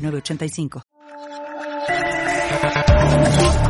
906985.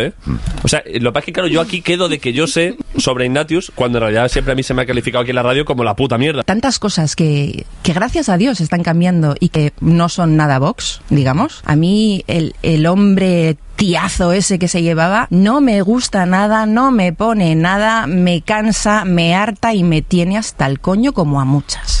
¿eh? O sea, lo que es que claro, yo aquí quedo de que yo sé sobre Ignatius, cuando en realidad siempre a mí se me ha calificado aquí en la radio como la puta mierda. Tantas cosas que, que gracias a Dios están cambiando y que no son nada Vox, digamos. A mí el, el hombre tiazo ese que se llevaba no me gusta nada, no me pone nada, me cansa, me harta y me tiene hasta el coño como a muchas.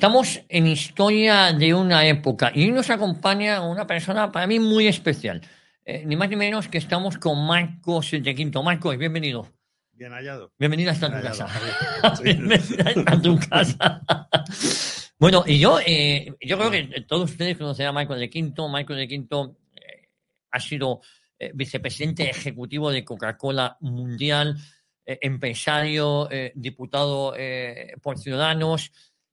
Estamos en historia de una época y hoy nos acompaña una persona para mí muy especial. Eh, ni más ni menos que estamos con Marcos de Quinto. Marcos, bienvenido. Bien hallado. Bienvenido hasta tu Bien casa. hallado, Javier. Bienvenido hasta tu casa. bueno, y yo, eh, yo creo que todos ustedes conocen a Marcos de Quinto. Marcos de Quinto eh, ha sido vicepresidente ejecutivo de Coca-Cola Mundial, empresario, diputado por Ciudadanos.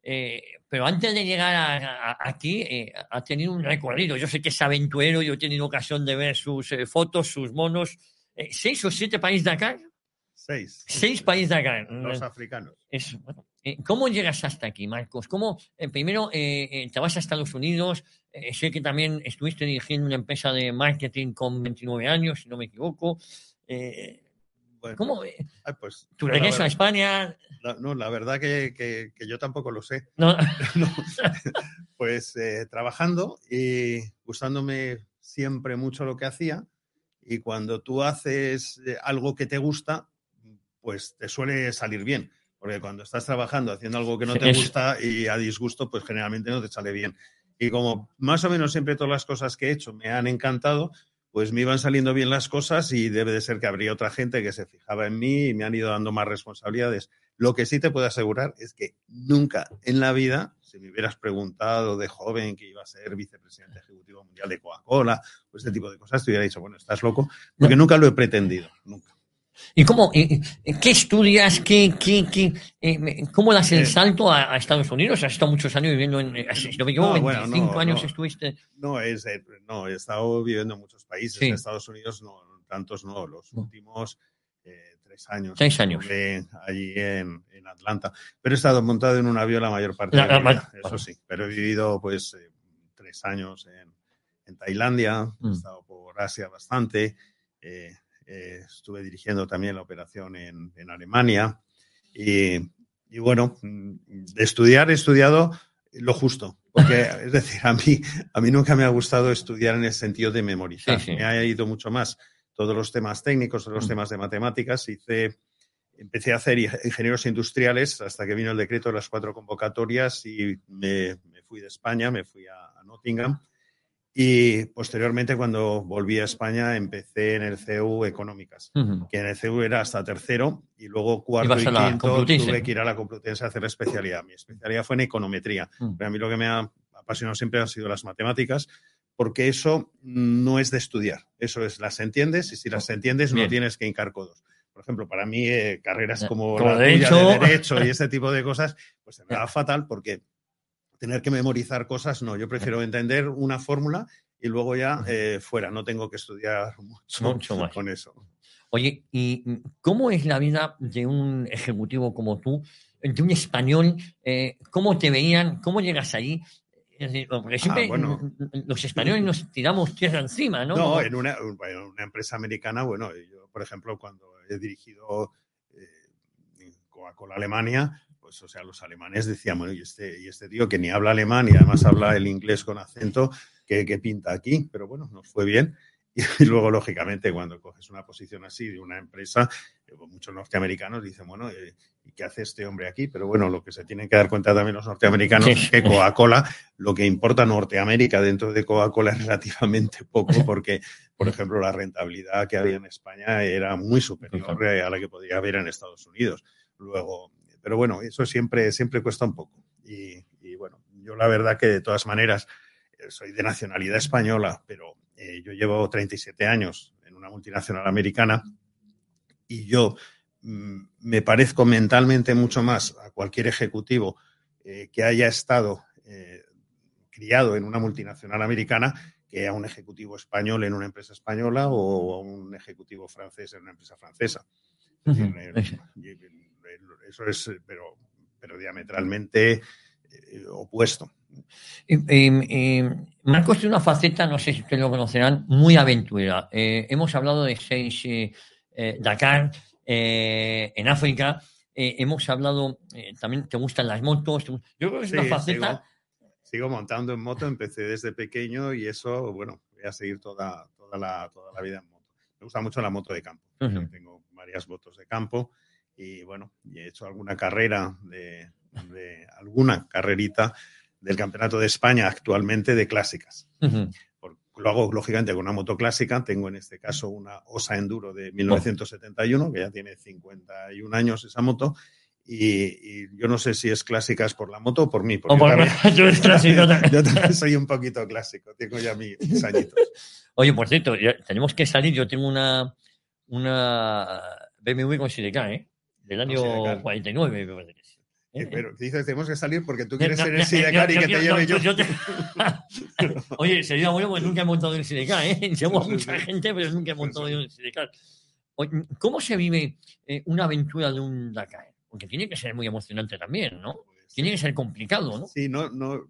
Eh, pero antes de llegar a- a- aquí, eh, ha tenido un recorrido. Yo sé que es aventurero, yo he tenido ocasión de ver sus eh, fotos, sus monos. Eh, ¿Seis o siete países de acá? Seis. Seis países de acá. Los africanos. Eso. Eh, ¿Cómo llegas hasta aquí, Marcos? ¿Cómo, eh, primero, te vas a Estados Unidos? Sé que también estuviste dirigiendo una empresa de marketing con 29 años, si no me equivoco. Eh, ¿Cómo? eh, Ay, pues, ¿Tu a España? la- no, la verdad que, que- que yo tampoco lo sé. No. No. Pues eh, trabajando y gustándome siempre mucho lo que hacía. Y cuando tú haces eh, algo que te gusta, pues te suele salir bien. Porque cuando estás trabajando haciendo algo que no te gusta y a disgusto, pues generalmente no te sale bien. Y como más o menos siempre todas las cosas que he hecho me han encantado, pues me iban saliendo bien las cosas y debe de ser que habría otra gente que se fijaba en mí y me han ido dando más responsabilidades. Lo que sí te puedo asegurar es que nunca en la vida, si me hubieras preguntado de joven que iba a ser vicepresidente ejecutivo mundial de Coca-Cola o este tipo de cosas, te hubiera dicho, bueno, estás loco, porque nunca lo he pretendido, nunca. ¿Y cómo, eh, eh, qué estudias, qué, qué, qué, eh, cómo das el salto a, a, Estados Unidos? Has estado muchos años viviendo en, si no me No, bueno, 25 no, años no. estuviste. No, es, eh, no, he estado viviendo en muchos países. Sí. En Estados Unidos no, tantos no, los últimos eh, tres años. Seis años. Allí en, en Atlanta. Pero he estado montado en un avión la mayor parte La- de la- vida, eso sí. Pero he vivido pues eh, tres años en, en Tailandia, Mm. he estado por Asia bastante. eh, eh, estuve dirigiendo también la operación en, en Alemania. Y, y bueno, mm, de estudiar he estudiado lo justo. Porque, es decir, a mí, a mí nunca me ha gustado estudiar en el sentido de memorizar. Me ha ido mucho más todos los temas técnicos, todos los Mm. temas de matemáticas. Hice, empecé a hacer ing- ingenieros industriales hasta que vino el decreto de las cuatro convocatorias y me, me fui de España, me fui a, a Nottingham. Y posteriormente, cuando volví a España, empecé en el CEU Económicas, Ujú. que en el CEU era hasta tercero y luego cuarto y quinto tuve que ir a la Complutense a hacer la especialidad. Mi especialidad fue en econometría. Mm. Pero a mí lo que me ha apasionado siempre han sido las matemáticas, porque eso no es de estudiar. Eso es, las entiendes y si las entiendes Bien. no tienes que hincar codos. Por ejemplo, para mí eh, carreras como, como la tuya de derecho y ese tipo de cosas, pues se me da fatal porque tener que memorizar cosas, no. Yo prefiero entender una fórmula y luego ya eh, fuera. No tengo que estudiar mucho, Mucho más. con eso. Oye, ¿y cómo es la vida de un ejecutivo como tú, de un español? Eh, ¿Cómo te veían? ¿Cómo llegas decir, porque siempre Ah, bueno. mm, los españoles nos tiramos tierra encima, ¿no? No, en una empresa americana, bueno, yo, por ejemplo, cuando he dirigido eh, Coca-Cola Alemania, pues, o sea, los alemanes decían, bueno, y este, y este tío que ni habla alemán y además habla el inglés con acento, ¿qué, qué pinta aquí? Pero bueno, nos fue bien. Y luego, lógicamente, cuando coges una posición así de una empresa, eh, muchos norteamericanos dicen, bueno, eh, ¿y qué hace este hombre aquí? Pero bueno, lo que se tienen que dar cuenta también los norteamericanos es que Coca-Cola, lo que importa Norteamérica dentro de Coca-Cola es relativamente poco, porque, por ejemplo, la rentabilidad que había en España era muy superior a la que podría haber en Estados Unidos. Luego, pero bueno, eso siempre, siempre cuesta un poco. Y, y bueno, yo la verdad que de todas maneras eh, soy de nacionalidad española, pero eh, yo llevo 37 años en una multinacional americana y yo mm, me parezco mentalmente mucho más a cualquier ejecutivo eh, que haya estado eh, criado en una multinacional americana que a un ejecutivo español en una empresa española o a un ejecutivo francés en una empresa francesa. Decir, Eso es, eh, pero, pero diametralmente eh, opuesto. Eh, eh, eh, Marcos tiene una faceta, no sé si ustedes lo conocerán, muy aventurera. Eh, hemos hablado de seis eh, eh, Dakar eh, en África. eh, hemos hablado, eh, también te gustan las motos. Yo creo que es una Sí, faceta. sigo, sigo montando en moto, empecé desde pequeño y eso, bueno, voy a seguir toda, toda, la, toda la vida en moto. Me gusta mucho la moto de campo. Ujú. Tengo varias motos de campo y bueno, y he hecho alguna carrera de, de alguna carrerita del Campeonato de España actualmente de clásicas. Por- lo hago lógicamente con una moto clásica. Tengo en este caso una Osa Enduro de 1971, que ya tiene 51 años esa moto. Y, y yo no sé si es clásicas por la moto o por mí. porque O por- yo también- tú eres clásico también. yo también soy un poquito clásico. Tengo ya mi- mis añitos. Oye, por cierto, ya tenemos que salir. Yo tengo una, una BMW con Sidecar, ¿eh? Del año Sidecar. 49, me parece que es. Eh, Pero dices, tenemos que salir porque tú quieres No, ser no, el no, Sidecar y que te no, lleve yo. yo te- Oye, sería bueno porque nunca he montado en Sidecar, ¿eh? Llevo a mucha gente, pero nunca he montado en Sidecar. ¿Cómo se vive eh, una aventura de un Dakar? Porque tiene que ser muy emocionante también, ¿no? Tiene que ser complicado, ¿no? Sí, no, no,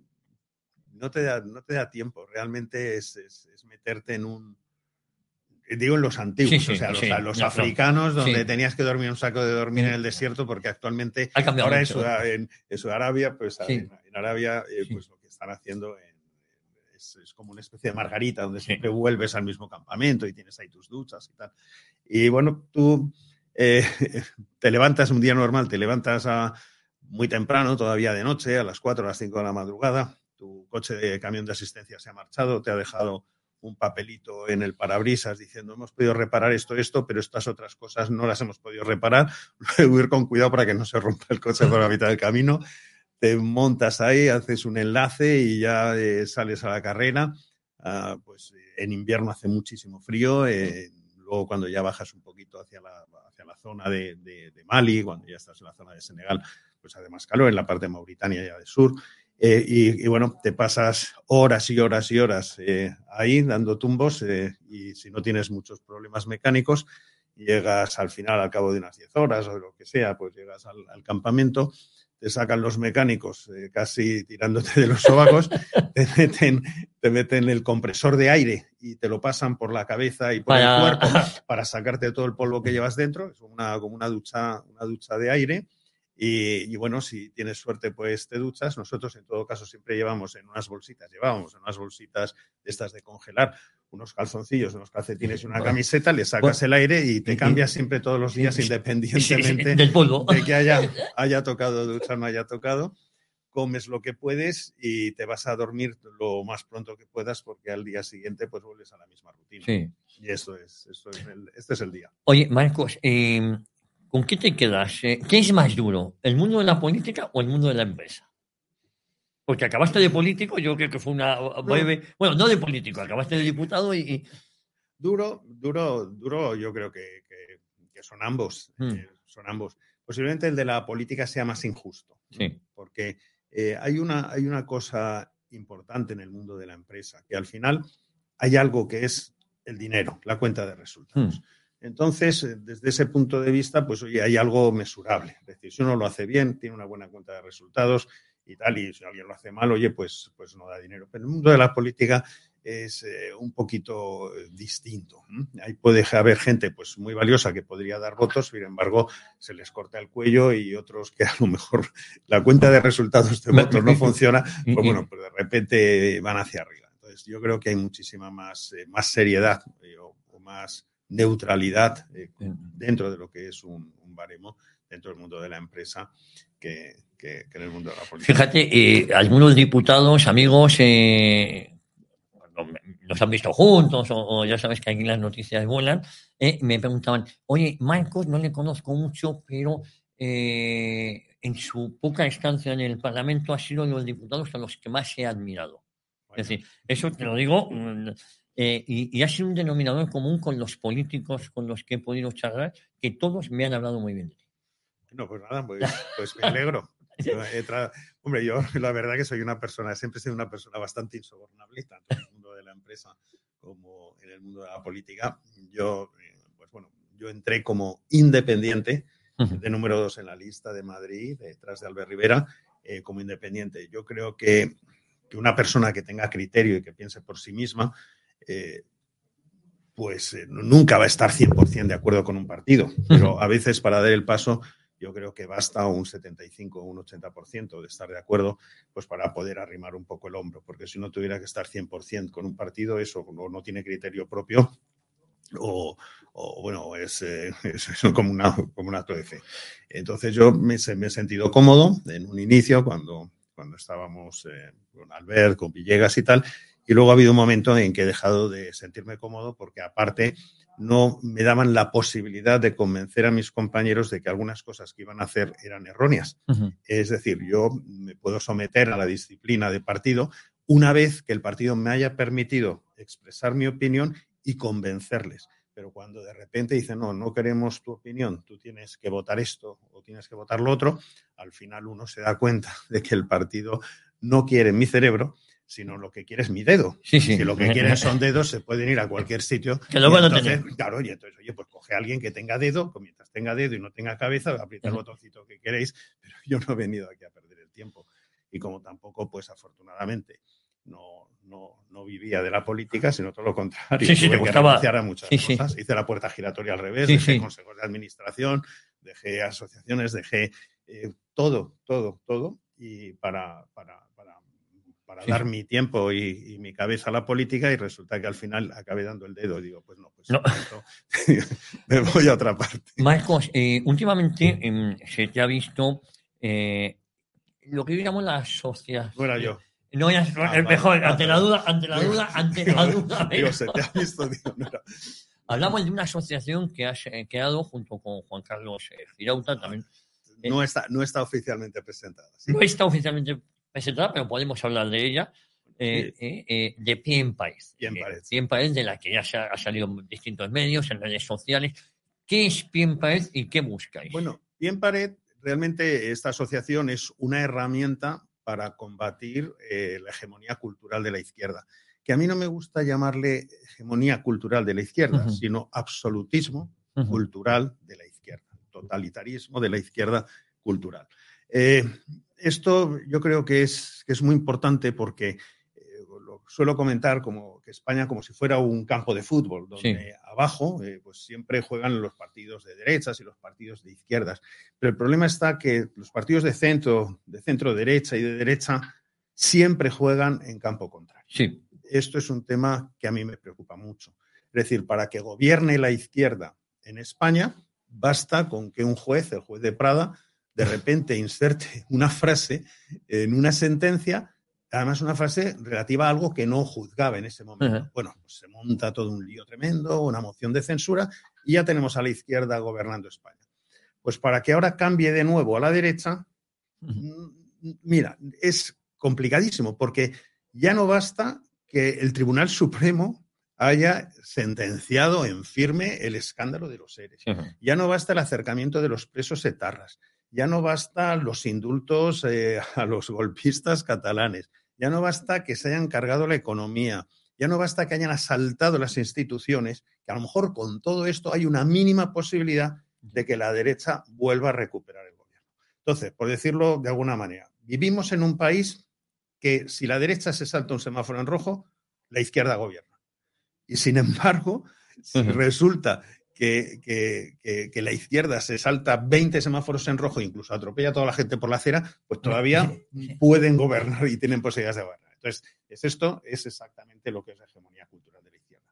no, te, da, no te da tiempo. Realmente es, es- es meterte en un. Digo en los antiguos, Sí, o sea, los, sí. los No, no. africanos, donde tenías que dormir un saco de dormir en el desierto, porque actualmente ahora en, Sud- en- en Sudarabia, pues en, en Arabia, eh, pues lo que están haciendo en- es, es como una especie de margarita, donde siempre vuelves al mismo campamento y tienes ahí tus duchas y tal. Y bueno, tú eh, te levantas un día normal, te levantas a muy temprano, todavía de noche, a las 4 o las 5 de la madrugada, tu coche de camión de asistencia se ha marchado, te ha dejado un papelito en el parabrisas diciendo hemos podido reparar esto, esto, pero estas otras cosas no las hemos podido reparar. Luego ir con cuidado para que no se rompa el coche por la mitad del camino. Te montas ahí, haces un enlace y ya eh, sales a la carrera. Ah, pues en invierno hace muchísimo frío. Eh, luego cuando ya bajas un poquito hacia la, hacia la zona de, de, de, Mali, cuando ya estás en la zona de Senegal, pues hace más calor, en la parte de Mauritania ya de sur. Eh, y, y, bueno, te pasas horas y horas y horas eh, ahí dando tumbos eh, y si no tienes muchos problemas mecánicos, llegas al final, al cabo de unas 10 horas o lo que sea, pues llegas al, al campamento, te sacan los mecánicos casi tirándote de los sobacos, te meten, te meten el compresor de aire y te lo pasan por la cabeza y por el cuerpo para sacarte todo el polvo que llevas dentro, es una, como una ducha, una ducha de aire. Y, y bueno, si tienes suerte, pues te duchas. Nosotros, en todo caso, siempre llevamos en unas bolsitas, llevábamos en unas bolsitas de estas de congelar, unos calzoncillos, unos calcetines y una Bueno. camiseta, le sacas el aire y te cambias siempre todos los días, independientemente Del polvo. de que haya, haya tocado duchar, no haya tocado. Comes lo que puedes y te vas a dormir lo más pronto que puedas porque al día siguiente pues vuelves a la misma rutina. Sí. Y eso es, eso es el- este es el día. Oye, Marcos, eh, ¿con qué te quedas? Eh, ¿Qué es más duro, el mundo de la política o el mundo de la empresa? Porque acabaste de político, yo creo que fue una breve... Bueno, no de político, acabaste de diputado y... y- Duro, duro, duro, yo creo que, que- que son ambos. Hmm. eh, son ambos. Posiblemente el de la política sea más injusto. ¿no? Sí. Porque eh, hay, una, hay una cosa importante en el mundo de la empresa, que al final hay algo que es el dinero, la cuenta de resultados. Entonces, eh, desde ese punto de vista, pues oye, hay algo mesurable. Es decir, si uno lo hace bien, tiene una buena cuenta de resultados y tal, y si alguien lo hace mal, oye, pues, pues no da dinero. Pero el mundo de la política es eh, un poquito eh, distinto. Ahí puede haber gente pues muy valiosa que podría dar votos, sin embargo, se les corta el cuello y otros que a lo mejor la cuenta de resultados de votos no funciona, pues bueno, pues de repente van hacia arriba. Entonces, yo creo que hay muchísima más, eh, más seriedad eh, o, o más neutralidad eh, dentro de lo que es un, un baremo dentro del mundo de la empresa que, que- que en el mundo de la política. Fíjate, eh, algunos diputados, amigos, eh, nos han visto juntos, o, o ya sabes que aquí las noticias vuelan, eh, me preguntaban, oye, Marcos no le conozco mucho, pero en su poca estancia en el Parlamento ha sido de los diputados a los que más he admirado. Es decir, eso te lo digo, mm, eh, y, y ha sido un denominador común con los políticos con los que he podido charlar, que todos me han hablado muy bien de ti. No, pues nada, pues, pues me alegro. Hombre, yo la verdad que soy una persona, siempre he sido una persona bastante insobornable, tanto en el mundo de la empresa como en el mundo de la política. Yo, eh, pues bueno, yo entré como independiente, de número dos en la lista de Madrid, detrás de Albert Rivera, eh, como independiente. Yo creo que, que una persona que tenga criterio y que piense por sí misma, eh, pues eh, nunca va a estar 100% de acuerdo con un partido, pero a veces para dar el paso yo creo que basta un 75 o un 80% de estar de acuerdo pues para poder arrimar un poco el hombro, porque si no tuviera que estar 100% con un partido, eso o no tiene criterio propio o, o, bueno, es, eh, es, como, una, como un acto de fe. Entonces yo me he sentido cómodo en un inicio cuando, cuando estábamos eh, con Albert, con Villegas y tal, y luego ha habido un momento en que he dejado de sentirme cómodo porque aparte no me daban la posibilidad de convencer a mis compañeros de que algunas cosas que iban a hacer eran erróneas. Es decir, yo me puedo someter a la disciplina de partido una vez que el partido me haya permitido expresar mi opinión y convencerles. Pero cuando de repente dicen, no, no queremos tu opinión, tú tienes que votar esto o tienes que votar lo otro, al final uno se da cuenta de que el partido no quiere mi cerebro, sino lo que quiere es mi dedo. Sí, sí. Si lo que quieren son dedos, se pueden ir a cualquier sitio. Que luego no entonces. Claro, y entonces, oye, pues coge a alguien que tenga dedo, pues mientras tenga dedo y no tenga cabeza, aprieta el botoncito que queréis, pero yo no he venido aquí a perder el tiempo. Y como tampoco, pues afortunadamente, no, no, no vivía de la política, sino todo lo contrario. Sí, sí, Tuve que a muchas cosas. Hice la puerta giratoria al revés, dejé consejos de administración, dejé asociaciones, dejé eh, todo, todo, todo, y para, para, para, Sí. dar mi tiempo y, y mi cabeza a la política, y resulta que al final acabé dando el dedo. Digo, pues no, pues No. me voy a otra parte. Marcos, eh, últimamente em, se te ha visto eh, lo que yo llamo la asociación. No era yo. No, ya Ah, mejor, vale, ante la duda, ante la duda, ante la duda. Digo, se te ha visto, digo, no era- Hablamos de una asociación que has eh, creado junto con Juan Carlos eh, Girauta, también. eh, no está, no está oficialmente presentada. sí. No está oficialmente presentada, pero podemos hablar de ella. eh, eh, eh, de Pie en País. Pie en. Pie en de la que ya se ha, ha salido en distintos medios, en redes sociales. ¿Qué es Pie en y qué buscáis? Bueno, Bien Pared, realmente esta asociación es una herramienta para combatir la hegemonía cultural de la izquierda. Que a mí no me gusta llamarle hegemonía cultural de la izquierda, sino absolutismo cultural de la izquierda, totalitarismo de la izquierda cultural. Esto yo creo que es, que es muy importante porque eh, lo suelo comentar como que España como si fuera un campo de fútbol, donde abajo eh, pues siempre juegan los partidos de derechas y los partidos de izquierdas. Pero el problema está que los partidos de centro, de centro derecha y de derecha siempre juegan en campo contrario. Sí. Esto es un tema que a mí me preocupa mucho. Es decir, para que gobierne la izquierda en España, basta con que un juez, el juez de Prada, de repente inserte una frase en una sentencia, además una frase relativa a algo que no juzgaba en ese momento. Bueno, pues se monta todo un lío tremendo, una moción de censura, y ya tenemos a la izquierda gobernando España. Pues para que ahora cambie de nuevo a la derecha, mm, mira, es complicadísimo, porque ya no basta que el Tribunal Supremo haya sentenciado en firme el escándalo de los seres. Ya no basta el acercamiento de los presos etarras. Ya no basta los indultos eh, a los golpistas catalanes. Ya no basta que se hayan cargado la economía. Ya no basta que hayan asaltado las instituciones, que a lo mejor con todo esto hay una mínima posibilidad de que la derecha vuelva a recuperar el gobierno. Entonces, por decirlo de alguna manera, vivimos en un país que si la derecha se salta un semáforo en rojo, la izquierda gobierna. Y sin embargo, si resulta que, que- que- que la izquierda se salta 20 semáforos en rojo, incluso atropella a toda la gente por la acera, pues todavía pueden gobernar y tienen posibilidades de gobernar. Entonces, es esto es exactamente lo que es la hegemonía cultural de la izquierda.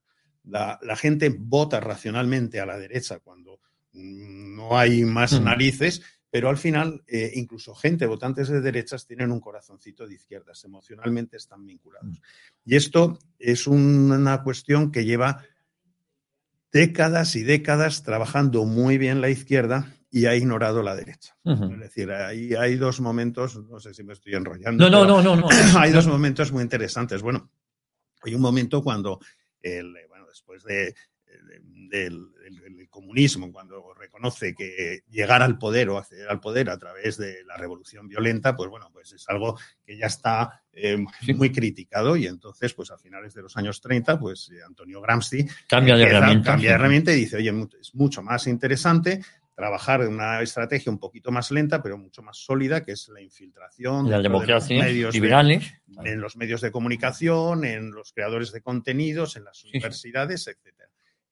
La, la gente vota racionalmente a la derecha cuando mm, no hay más Ujú. narices, pero al final, eh, incluso gente, votantes de derechas, tienen un corazoncito de izquierdas, emocionalmente están vinculados. Y esto es una cuestión que lleva décadas y décadas trabajando muy bien la izquierda y ha ignorado la derecha. Es decir, ahí hay dos momentos, no sé si me estoy enrollando. No, no, no, no, no. hay dos momentos muy interesantes. Bueno, hay un momento cuando, el, eh, bueno, después de, de- del, del- del comunismo, cuando reconoce que llegar al poder o acceder al poder a través de la revolución violenta, pues bueno, pues es algo que ya está eh, muy criticado y entonces, pues a finales de los años 30, pues eh, Antonio Gramsci Cambia de empieza- herramienta. Cambia de herramienta y dice, oye, es mucho más interesante trabajar en una estrategia un poquito más lenta, pero mucho más sólida, que es la infiltración La de los medios de- liberales. en los medios de comunicación, en los creadores de contenidos, en las universidades, etcétera.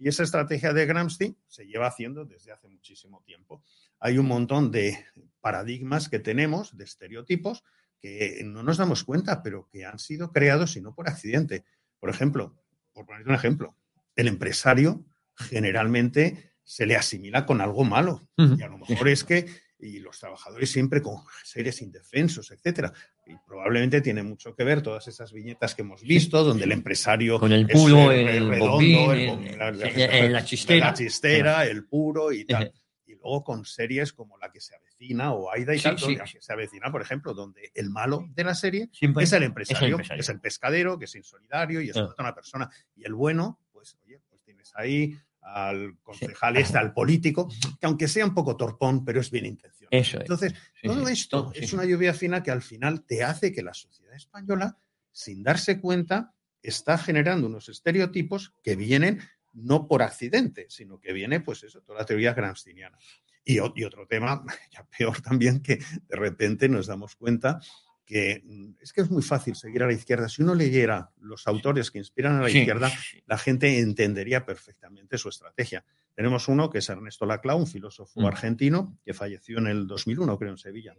Y esa estrategia de Gramsci se lleva haciendo desde hace muchísimo tiempo. Hay un montón de paradigmas que tenemos, de estereotipos, que no nos damos cuenta, pero que han sido creados y no por accidente. Por ejemplo, por poner un ejemplo, el empresario generalmente se le asimila con algo malo. Y a lo mejor es que, y los trabajadores siempre con seres indefensos, etcétera. Y probablemente tiene mucho que ver todas esas viñetas que hemos visto, donde el empresario. Con el puro, el redondo, bombín, el la, la- la chistera. la chistera, el puro y tal. Y luego con series como La que se avecina o Aida y Sí, sí. La que se avecina, por ejemplo, donde el malo de la serie Siempre es el es el empresario, empresario. es el pescadero, que es insolidario y es Ah. una persona. Y el bueno, pues oye, pues tienes ahí al concejal este, al político, que aunque sea un poco torpón, pero es bien intencionado. Eso es. Entonces, Sí, todo sí. esto Todo, es una lluvia fina que al final te hace que la sociedad española, sin darse cuenta, está generando unos estereotipos que vienen no por accidente, sino que viene, pues eso, toda la teoría gramsciana. Y otro tema, ya peor también, que de repente nos damos cuenta que mm, es que es muy fácil seguir a la izquierda. Si uno leyera los autores que inspiran a la Sí, izquierda, la gente entendería perfectamente su estrategia. Tenemos uno que es Ernesto Laclau, un filósofo Mm. argentino que falleció en el 2001, creo, en Sevilla,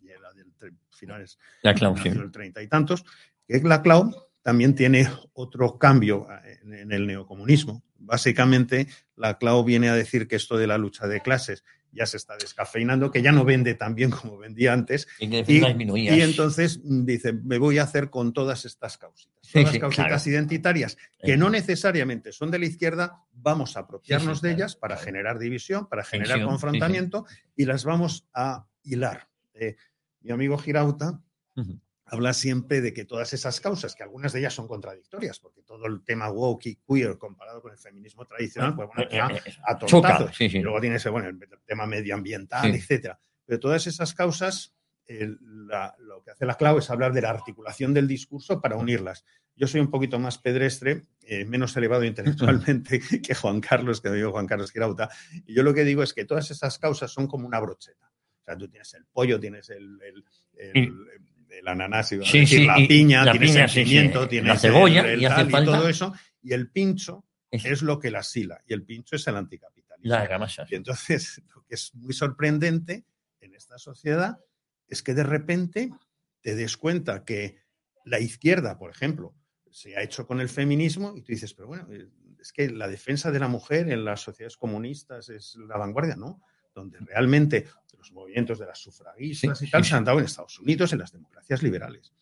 y era del finales Laclau, sí. nació del treinta y tantos, que Laclau también tiene otro cambio en, en el neocomunismo. Básicamente, Laclau viene a decir que esto de la lucha de clases ya se está descafeinando, que ya no vende tan bien como vendía antes. Y, Y, entonces mm, dice, me voy a hacer con todas estas causitas. Todas las causitas claro. identitarias que no necesariamente son de la izquierda, vamos a apropiarnos Sí, sí, de claro, ellas para generar división, para generar Tensión, sí, sí. confrontamiento y las vamos a hilar. Eh, mi amigo Girauta. Habla siempre de que todas esas causas, que algunas de ellas son contradictorias, porque todo el tema woke y queer comparado con el feminismo tradicional, pues bueno, Eh, va eh, eh, a choca, tortazos. sí, sí. Y luego tienes bueno, el tema medioambiental, Sí. etcétera. Pero todas esas causas, la- lo que hace la clave es hablar de la articulación del discurso para unirlas. Yo soy un poquito más pedestre, eh, menos elevado intelectualmente que Juan Carlos, que digo Juan Carlos Girauta, y yo lo que digo es que todas esas causas son como una brocheta. O sea, tú tienes el pollo, tienes el, el, el- el ananás, iba a Sí, decir, sí, la y piña, la piña, sí, sí, pimiento, la cebolla, el, el y hace tal y todo eso, y el pincho es lo que la sila, y el pincho es el anticapitalismo. La. Y entonces, lo que es muy sorprendente en esta sociedad es que de repente te des cuenta que la izquierda, por ejemplo, se ha hecho con el feminismo y tú dices, pero bueno, eh, es que la defensa de la mujer en las sociedades comunistas es la vanguardia, ¿no? Donde realmente los movimientos de las sufragistas Sí, y tal sí, se han dado en Estados Unidos, en las democracias liberales.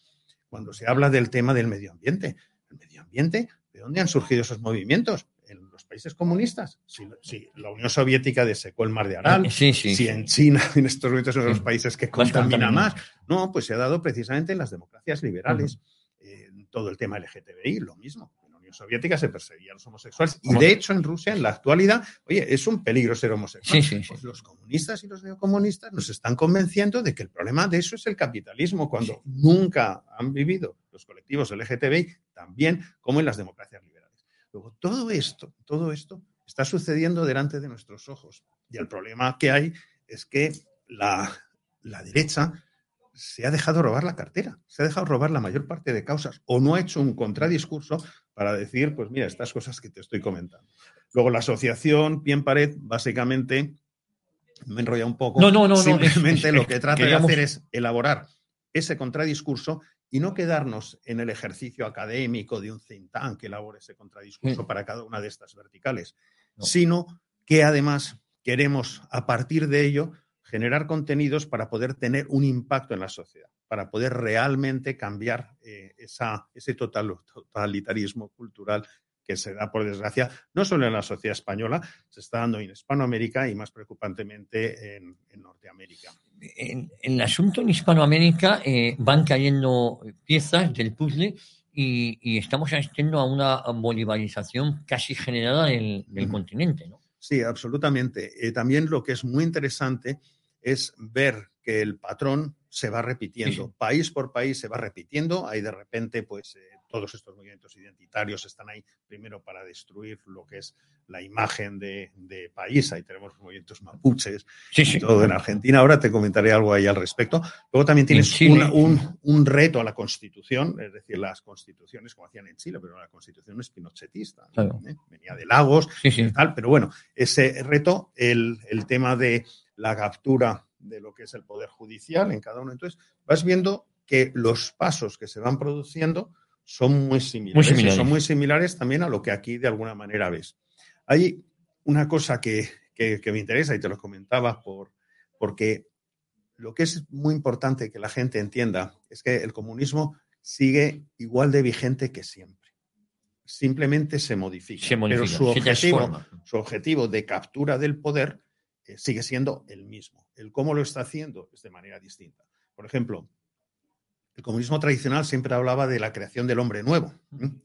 Cuando se habla del tema del medio ambiente, el medio ambiente, ¿de dónde han surgido esos movimientos? En los países comunistas. Si, si la Unión Soviética desecó el mar de Aral, Eh, sí, si en China, en estos momentos, son los países que contaminan más. No, pues se ha dado precisamente en las democracias liberales. Eh, todo el tema LGTBI, lo mismo. Unión Soviética se perseguían los homosexuales. Y de hecho, en Rusia, en la actualidad, oye, es un peligro ser homosexual. Sí, sí, sí. Pues los comunistas y los neocomunistas nos están convenciendo de que el problema de eso es el capitalismo, cuando nunca han vivido los colectivos LGTBI tan bien como en las democracias liberales. Luego, todo esto, todo esto está sucediendo delante de nuestros ojos. Y el problema que hay es que la, la derecha se ha dejado robar la cartera, se ha dejado robar la mayor parte de causas o no ha hecho un contradiscurso para decir, pues mira, estas cosas que te estoy comentando. Luego la asociación Pie en Pared, básicamente, me enrolla un poco, No, no, no, no, simplemente es- lo que trata queríamos- de hacer es elaborar ese contradiscurso y no quedarnos en el ejercicio académico de un think tank que elabore ese contradiscurso Sí. para cada una de estas verticales, No. sino que además queremos, a partir de ello, generar contenidos para poder tener un impacto en la sociedad, para poder realmente cambiar eh, esa, ese total, totalitarismo cultural que se da, por desgracia, no solo en la sociedad española, se está dando en Hispanoamérica y más preocupantemente en, en Norteamérica. En, en el asunto en Hispanoamérica eh, van cayendo piezas del puzzle y, y estamos asistiendo a una bolivarización casi generada del, del continente. ¿no? Sí, absolutamente. Eh, también lo que es muy interesante es ver que el patrón se va repitiendo. País por país se va repitiendo. Ahí de repente, pues eh, todos estos movimientos identitarios están ahí primero para destruir lo que es la imagen de, de país. Ahí tenemos movimientos mapuches Sí, y sí. todo en Argentina. Ahora te comentaré algo ahí al respecto. Luego también tienes una- un, un reto a la constitución, es decir, las constituciones como hacían en Chile, pero la constitución es pinochetista. Claro. ¿eh? Venía de Lagos, Sí, sí. tal, pero bueno, ese reto, el, el tema de la captura de lo que es el poder judicial en cada uno. Entonces, vas viendo que los pasos que se van produciendo son muy similares, similares. son muy similares también a lo que aquí de alguna manera ves. Hay una cosa que, que- que me interesa y te lo comentaba por, porque lo que es muy importante que la gente entienda es que el comunismo sigue igual de vigente que siempre. Simplemente se modifica. Se modifica, pero su objetivo, su objetivo de captura del poder eh, sigue siendo el mismo. El cómo lo está haciendo es de manera distinta. Por ejemplo, el comunismo tradicional siempre hablaba de la creación del hombre nuevo.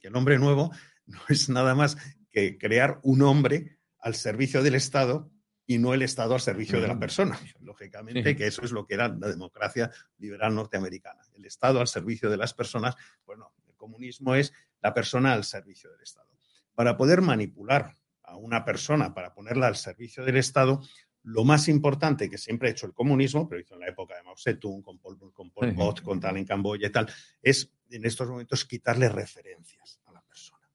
el hombre nuevo no es nada más que crear un hombre al servicio del Estado y no el Estado al servicio de la persona. Lógicamente, que eso es lo que era la democracia liberal norteamericana. El Estado al servicio de las personas. Bueno, el comunismo es la persona al servicio del Estado. Para poder manipular a una persona, para ponerla al servicio del Estado, lo más importante que siempre ha hecho el comunismo, pero hizo en la época de Mao Zedong, con Pol, con Pol. Pot, con tal en Camboya y tal, es en estos momentos quitarle referencias a la persona.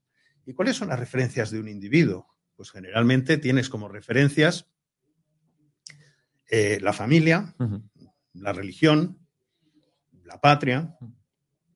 ¿Y cuáles son las referencias de un individuo? Pues generalmente tienes como referencias eh, la familia, la religión, la patria,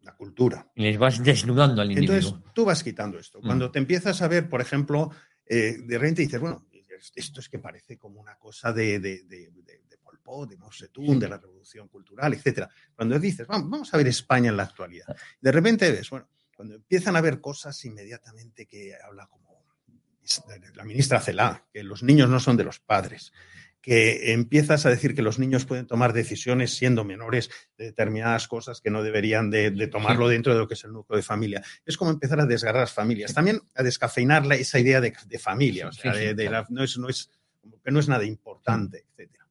la cultura. Y les vas desnudando al individuo. Entonces, tú vas quitando esto. Mm. Cuando te empiezas a ver, por ejemplo, eh, de repente dices, bueno, esto es que parece como una cosa de, de, de, de, Pol Pot, de Mao Zedong, de la revolución cultural, etcétera. Cuando dices, vamos, vamos a ver España en la actualidad, de repente ves, bueno, cuando empiezan a ver cosas inmediatamente que habla como la ministra Celá, que los niños no son de los padres, que empiezas a decir que los niños pueden tomar decisiones siendo menores de determinadas cosas que no deberían de, de tomarlo dentro de lo que es el núcleo de familia. Es como empezar a desgarrar las familias. También a descafeinar la, esa idea de, de familia, o sea, de, la- no, es, no, es, que no es nada importante, etcétera.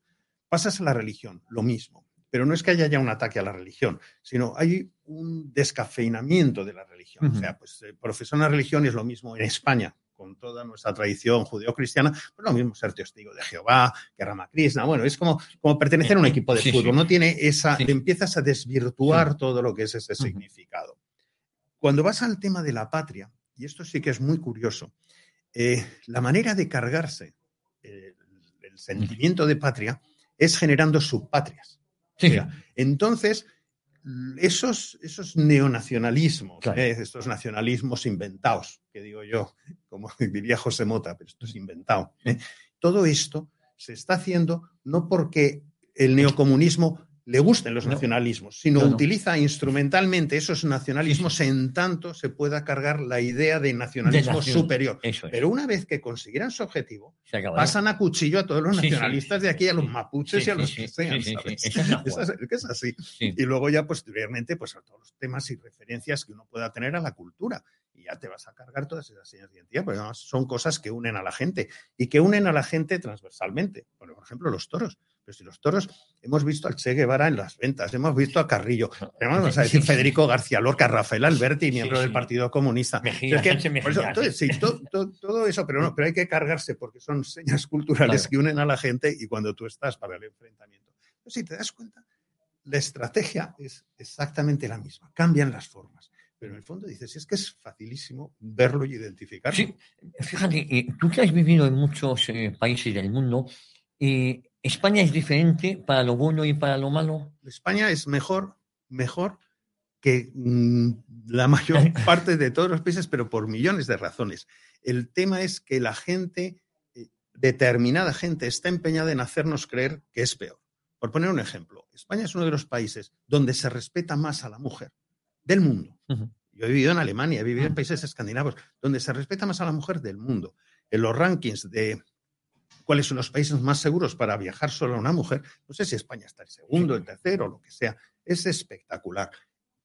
Pasas a la religión, lo mismo. Pero no es que haya ya un ataque a la religión, sino hay un descafeinamiento de la religión. O sea, pues eh, profesar una religión es lo mismo en España, con toda nuestra tradición judeocristiana, pues lo mismo ser testigo de Jehová, que Ramakrishna. Bueno, es como, como pertenecer a un equipo de Sí, fútbol. sí. No tiene esa. Sí. Empiezas a desvirtuar todo lo que es ese significado. Cuando vas al tema de la patria, y esto sí que es muy curioso, eh, la manera de cargarse eh, el sentimiento de patria es generando subpatrias. O sea, entonces, esos, esos neonacionalismos, eh, estos nacionalismos inventados, que digo yo, como diría José Mota, pero esto es inventado, ¿eh? todo esto se está haciendo no porque el neocomunismo le gusten los nacionalismos, sino No, no. utiliza instrumentalmente esos nacionalismos en tanto se pueda cargar la idea de nacionalismo nación. superior. Eso es. Pero una vez que consiguieran su objetivo, pasan a cuchillo a todos los sí. nacionalistas de aquí, a los mapuches y a los que sean. ¿sabes? Es así- que es así. Sí. Y luego ya posteriormente, pues a todos los temas y referencias que uno pueda tener a la cultura. Y ya te vas a cargar todas esas señas de identidad, porque además son cosas que unen a la gente y que unen a la gente transversalmente. Bueno, por ejemplo, los toros. Pero si los toros, hemos visto al Che Guevara en las ventas, hemos visto a Carrillo, vamos a decir. Federico García Lorca, Rafael Alberti, miembro Sí, del. Partido Comunista. Mejía, Es que, Sánchez por eso, Mejía, entonces, sí, to- to- todo eso, pero no, pero hay que cargarse porque son señas culturales Claro. que unen a la gente y cuando tú estás para el enfrentamiento. Pues si te das cuenta, la estrategia es exactamente la misma, cambian las formas. Pero en el fondo dices, es que es facilísimo verlo y identificarlo. Sí, fíjate, eh, tú que has vivido en muchos eh, países del mundo, eh, ¿España es diferente para lo bueno y para lo malo? España es mejor, mejor que mm, la mayor parte de todos los países, pero por millones de razones. El tema es que la gente, eh, determinada gente, está empeñada en hacernos creer que es peor. Por poner un ejemplo, España es uno de los países donde se respeta más a la mujer del mundo. Yo he vivido en Alemania, he vivido en países escandinavos, donde se respeta más a la mujer del mundo. En los rankings de cuáles son los países más seguros para viajar solo a una mujer, no sé si España está el segundo, el tercero, lo que sea. Es espectacular.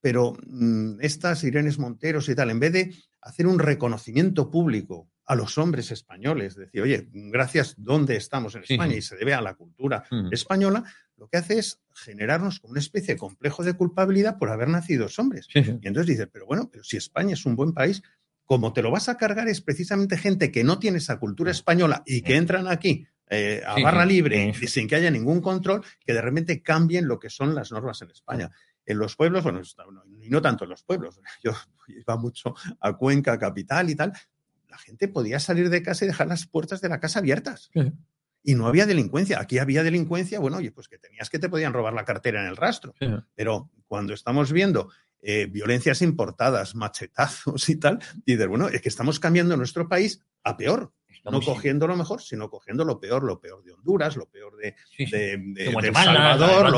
Pero mm, estas Irenes Monteros y tal, en vez de hacer un reconocimiento público a los hombres españoles, decir, oye, gracias, ¿dónde estamos en España? sí. Y se debe a la cultura española, lo que hace es generarnos como una especie de complejo de culpabilidad por haber nacido hombres. Sí. Y entonces dices, pero bueno, pero si España es un buen país, como te lo vas a cargar es precisamente gente que no tiene esa cultura española y que entran aquí eh, a Sí, barra libre sin que haya ningún control, que de repente cambien lo que son las normas en España. En los pueblos, bueno, y no tanto en los pueblos, yo iba mucho a Cuenca, capital y tal, la gente podía salir de casa y dejar las puertas de la casa abiertas. Y no había delincuencia. Aquí había delincuencia, bueno, oye, pues que tenías que te podían robar la cartera en el rastro. Pero cuando estamos viendo eh, violencias importadas, machetazos y tal, dices, bueno, es que estamos cambiando nuestro país a peor. Estamos- no cogiendo lo mejor, sino cogiendo lo peor, lo peor de Honduras, lo peor de, Sí, sí. de- de- De de Guatemala, Salvador,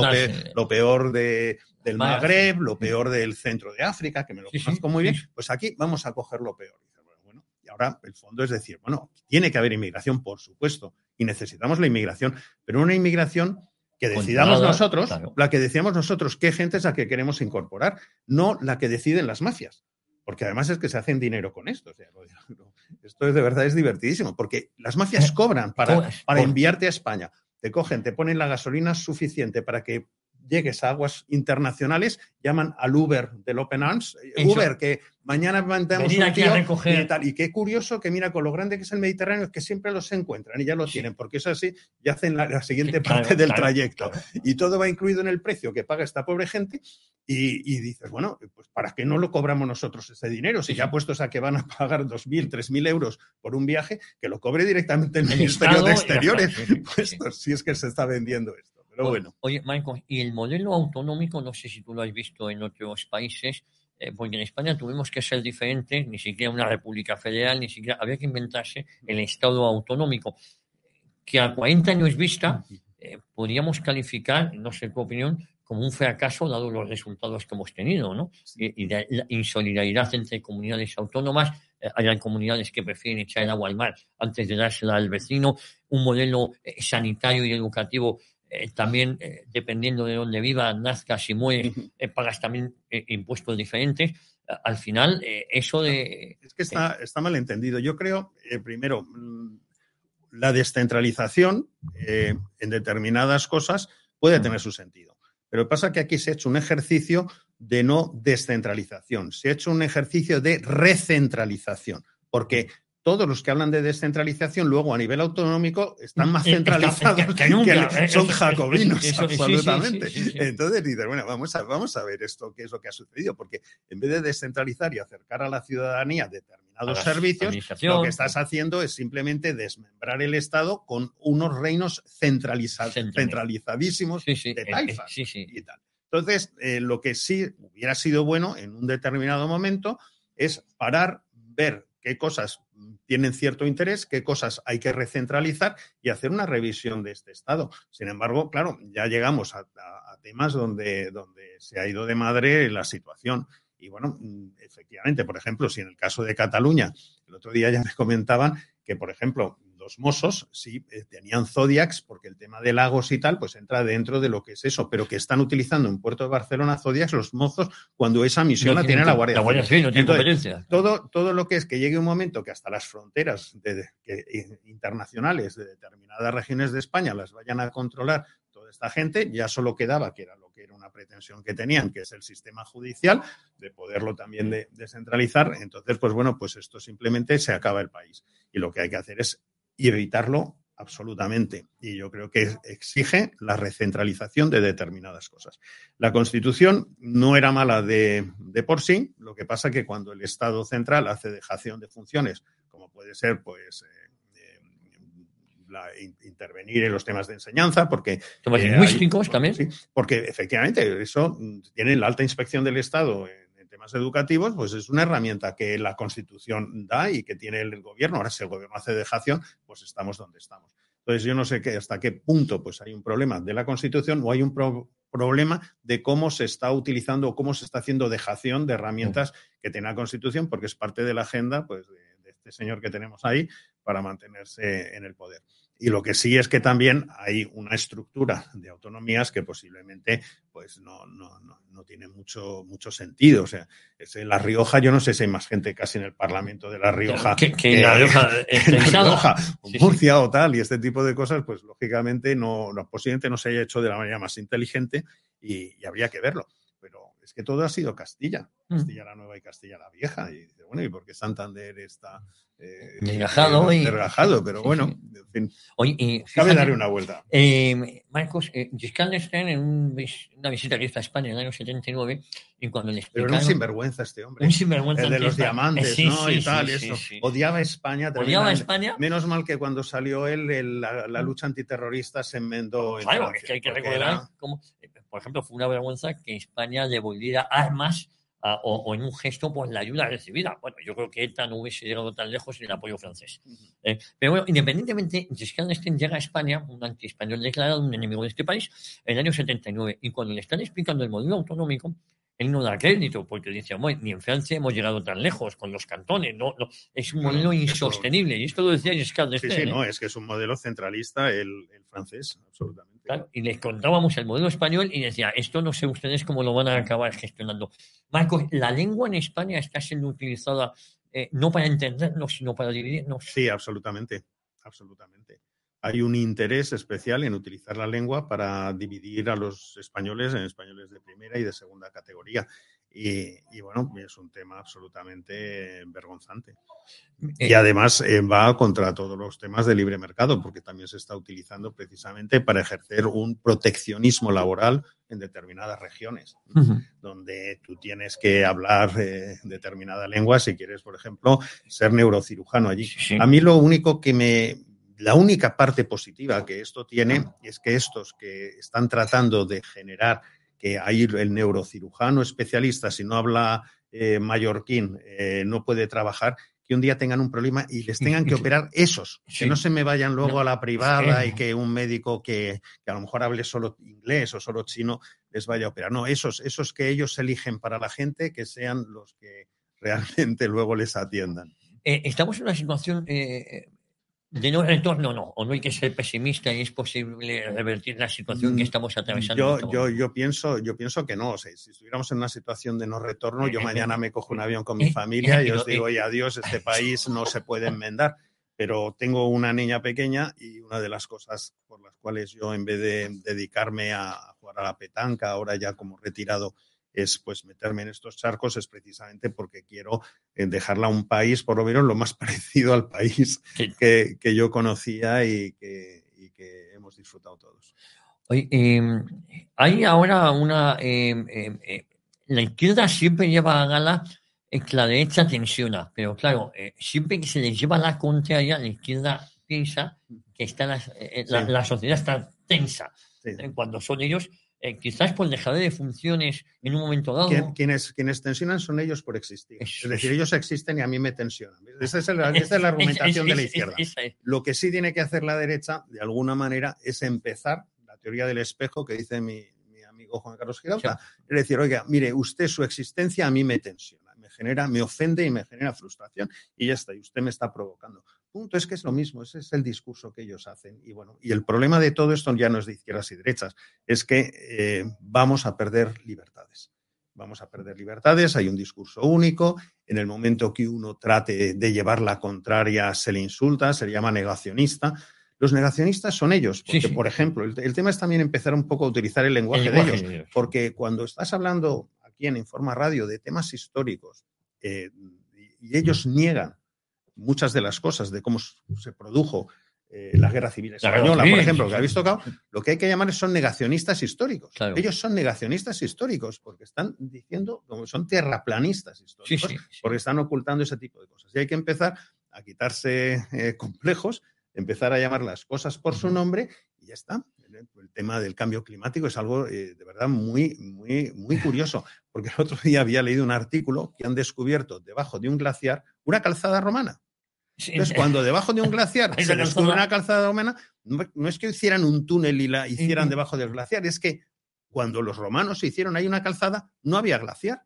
lo, peor de, del Magreb, lo peor del centro de África, que me lo Sí, conozco muy bien. Pues aquí vamos a coger lo peor. Bueno, y ahora el fondo es decir, bueno, tiene que haber inmigración, por supuesto, y necesitamos la inmigración, pero una inmigración que decidamos nosotros, claro. la que decíamos nosotros, qué gente es la que queremos incorporar, no la que deciden las mafias. Porque además es que se hacen dinero con esto. o sea, esto es de verdad es divertidísimo, porque las mafias cobran para, para enviarte a España. Te cogen, te ponen la gasolina suficiente para que llegues a aguas internacionales, llaman al Uber del Open Arms. eh, Eso. Uber, que mañana mandamos un tío recoger. y tal. Y qué curioso que mira, con lo grande que es el Mediterráneo, es que siempre los encuentran y ya lo tienen, porque es así, ya hacen la, la siguiente claro, parte del claro, trayecto. Y todo va incluido en el precio que paga esta pobre gente. Y, y dices, bueno, pues ¿para qué no lo cobramos nosotros ese dinero? Si ya puestos a que van a pagar 2.000, 3.000 euros por un viaje, que lo cobre directamente el, El Ministerio Estado de y Exteriores. está, sí, sí, Puestos, si es que se está vendiendo esto. Pero bueno. Oye, Michael, y el modelo autonómico, no sé si tú lo has visto en otros países, eh, porque en España tuvimos que ser diferentes, ni siquiera una república federal, ni siquiera había que inventarse el Estado autonómico. que a 40 años vista eh, podríamos calificar, no sé qué opinión, como un fracaso dado los resultados que hemos tenido, ¿no? Y, y la insolidaridad entre comunidades autónomas. Eh, hay comunidades que prefieren echar el agua al mar antes de dársela al vecino. Un modelo eh, sanitario y educativo eh, también, eh, dependiendo de dónde viva, nazca, si muere, eh, pagas también eh, impuestos diferentes. Al final, eh, eso de... Es que está, está mal entendido. Yo creo, eh, primero, mm, la descentralización eh, en determinadas cosas puede tener su sentido. Pero pasa que aquí se ha hecho un ejercicio de no descentralización, se ha hecho un ejercicio de recentralización, porque todos los que hablan de descentralización luego a nivel autonómico están más Eh, centralizados que- que nunca, que- eh, son eso- jacobinos, eso- absolutamente. sí, sí, sí. Entonces dices, bueno, vamos a, vamos a ver esto, qué es lo que ha sucedido, porque en vez de descentralizar y acercar a la ciudadanía determinados servicios, lo que estás haciendo es simplemente desmembrar el Estado con unos reinos centraliza- centralizadísimos de eh, taifas y tal. Entonces, eh, lo que sí hubiera sido bueno en un determinado momento es parar, ver qué cosas tienen cierto interés, qué cosas hay que recentralizar y hacer una revisión de este Estado. Sin embargo, claro, ya llegamos a, temas donde, donde se ha ido de madre la situación. Y bueno, mm, efectivamente, por ejemplo, si en el caso de Cataluña, el otro día ya me comentaban que, por ejemplo, los mozos sí eh, tenían Zodiacs, porque el tema de lagos y tal, pues entra dentro de lo que es eso, pero que están utilizando en Puerto de Barcelona Zodiacs los mozos cuando esa misión No la tiene la Guardia la Guardia Civil no tiene competencia. Todo, todo lo que es que llegue un momento que hasta las fronteras de- de- que- eh, internacionales de determinadas regiones de España las vayan a controlar toda esta gente, ya solo quedaba, que era lo que era una pretensión que tenían, que es el sistema judicial, de poderlo también de- descentralizar. Entonces, pues bueno, pues esto simplemente se acaba el país. Y lo que hay que hacer es evitarlo absolutamente. Y yo creo que exige la recentralización de determinadas cosas. La Constitución no era mala de, de por sí, lo que pasa que cuando el Estado central hace dejación de funciones, como puede ser, pues, eh, la- in- intervenir en los temas de enseñanza, porque... Temas eh, lingüísticos hay- también. sí, porque efectivamente eso tiene la alta inspección del Estado temas educativos, pues es una herramienta que la Constitución da y que tiene el gobierno. Ahora, si el gobierno hace dejación, pues estamos donde estamos. Entonces, yo no sé qué, hasta qué punto pues, hay un problema de la Constitución o hay un pro- problema de cómo se está utilizando o cómo se está haciendo dejación de herramientas que tiene la Constitución, porque es parte de la agenda pues, de este señor que tenemos ahí para mantenerse en el poder. Y lo que sí es que también hay una estructura de autonomías que posiblemente pues no, no, no, no tiene mucho, mucho sentido. O sea, es en La Rioja, yo no sé si hay más gente casi en el Parlamento de La Rioja Que- La Rioja, que en La. Rioja, o Sí, sí. Murcia o tal, y este tipo de cosas, pues lógicamente no, no, posiblemente no se haya hecho de la manera más inteligente y, y habría que verlo. Pero es que todo ha sido Castilla, Mm. Castilla la Nueva y Castilla la Vieja. Y bueno, ¿y por qué Santander está eh, Relajado eh, y- relajado? Pero bueno, en fin, y cabe fíjate, darle una vuelta. eh, Marcos, eh, Giscard d'Estaing en un una visita que hizo a España en el año 79 y cuando le Pero explicaron... era un sinvergüenza este hombre. Un sinvergüenza El de los diamantes, Sí, ¿no? sí, y tal, sí, eso. sí, sí. Odiaba España. Odiaba. España. Menos mal que cuando salió él, el- la, la lucha antiterrorista se enmendó en Claro, Francia, es que hay que recordar era- cómo, eh, por ejemplo, fue una vergüenza que España devolviera armas a- o, o en un gesto por la ayuda recibida. Bueno, yo creo que ETA no hubiese llegado tan lejos sin el apoyo francés. Eh, pero bueno, independientemente, Giscard d'Estaing llega a España, un anti-español declarado, un enemigo de este país, en el año 79. Y cuando le están explicando el modelo autonómico, él no da crédito, porque dice, "Bueno, ni en Francia hemos llegado tan lejos con los cantones, no, no, es un modelo insostenible. Y esto lo decía Giscard Sí, d'Estaing. sí, ¿eh? no, es que es un modelo centralista el, el francés, absolutamente. Y les contábamos el modelo español y decía, esto no sé ustedes cómo lo van a acabar gestionando. Marcos, la lengua en España está siendo utilizada eh, no para entendernos, sino para dividirnos. Sí, absolutamente, absolutamente. Hay un interés especial en utilizar la lengua para dividir a los españoles en españoles de primera y de segunda categoría. Y, y bueno, es un tema absolutamente vergonzante. Eh, Y además eh, va contra todos los temas de libre mercado, porque también se está utilizando precisamente para ejercer un proteccionismo laboral en determinadas regiones, donde tú tienes que hablar eh, determinada lengua si quieres, por ejemplo, ser neurocirujano allí. A mí lo único que me... La única parte positiva que esto tiene es que estos que están tratando de generar que hay el neurocirujano especialista, si no habla eh, mallorquín, eh, no puede trabajar, que un día tengan un problema y les tengan que operar esos, que no se me vayan luego a la privada y que un médico que, que, a lo mejor hable solo inglés o solo chino les vaya a operar. No, esos, esos que ellos eligen para la gente, que sean los que realmente luego les atiendan. Eh, estamos en una situación eh, de no retorno, no, o no hay que ser pesimista y es posible revertir la situación que mm, estamos atravesando. Yo, yo, yo, pienso, yo pienso que no. si estuviéramos en una situación de no retorno, yo mañana me cojo un avión con mi familia y os digo, oye, adiós, este país no se puede enmendar. Pero tengo una niña pequeña y una de las cosas por las cuales yo, en vez de dedicarme a jugar a la petanca, ahora ya como retirado, es pues meterme en estos charcos es precisamente porque quiero eh, dejarla a un país, por lo menos lo más parecido al país que, yo conocía y que, hemos disfrutado todos. Em, hay ahora una... Em, eh, la izquierda siempre lleva a gala que la derecha tensiona, pero claro, eh, siempre que se les lleva la contraria, la izquierda piensa que está la, sociedad está tensa. Cuando son ellos eh, quizás por dejar de funciones en un momento dado. quienes, quienes tensionan son ellos por existir. es decir, ellos existen y a mí me tensionan. Esa es, la, argumentación de la izquierda. Lo que sí tiene que hacer la derecha, de alguna manera, es empezar la teoría del espejo que dice mi, amigo Juan Carlos Girauta. Es decir, oiga, mire, usted su existencia a mí me tensiona, me genera, me ofende y me genera frustración y ya está, y usted me está provocando punto es que es lo mismo, ese es el discurso que ellos hacen. Y bueno, y el problema de todo esto ya no es de izquierdas y derechas, es que eh, vamos a perder libertades. Vamos a perder libertades, hay un discurso único, en el momento que uno trate de llevar la contraria se le insulta, se le llama negacionista. Los negacionistas son ellos, porque, por ejemplo, el, tema es también empezar un poco a utilizar el lenguaje, de, ellos, porque cuando estás hablando aquí en Informa Radio de temas históricos eh, y ellos niegan muchas de las cosas de cómo se produjo eh, la guerra civil española, por ejemplo, que habéis tocado, lo que hay que llamar son negacionistas históricos. Ellos son negacionistas históricos porque están diciendo, como son terraplanistas históricos, porque están ocultando ese tipo de cosas. Y hay que empezar a quitarse eh, complejos, empezar a llamar las cosas por su nombre y ya está. El tema del cambio climático es algo eh, de verdad muy, muy, muy curioso, porque el otro día había leído un artículo que han descubierto debajo de un glaciar una calzada romana. Entonces, cuando debajo de un glaciar se descubre una calzada romana, no, es que hicieran un túnel y la hicieran debajo del glaciar, es que cuando los romanos se hicieron ahí una calzada, no había glaciar.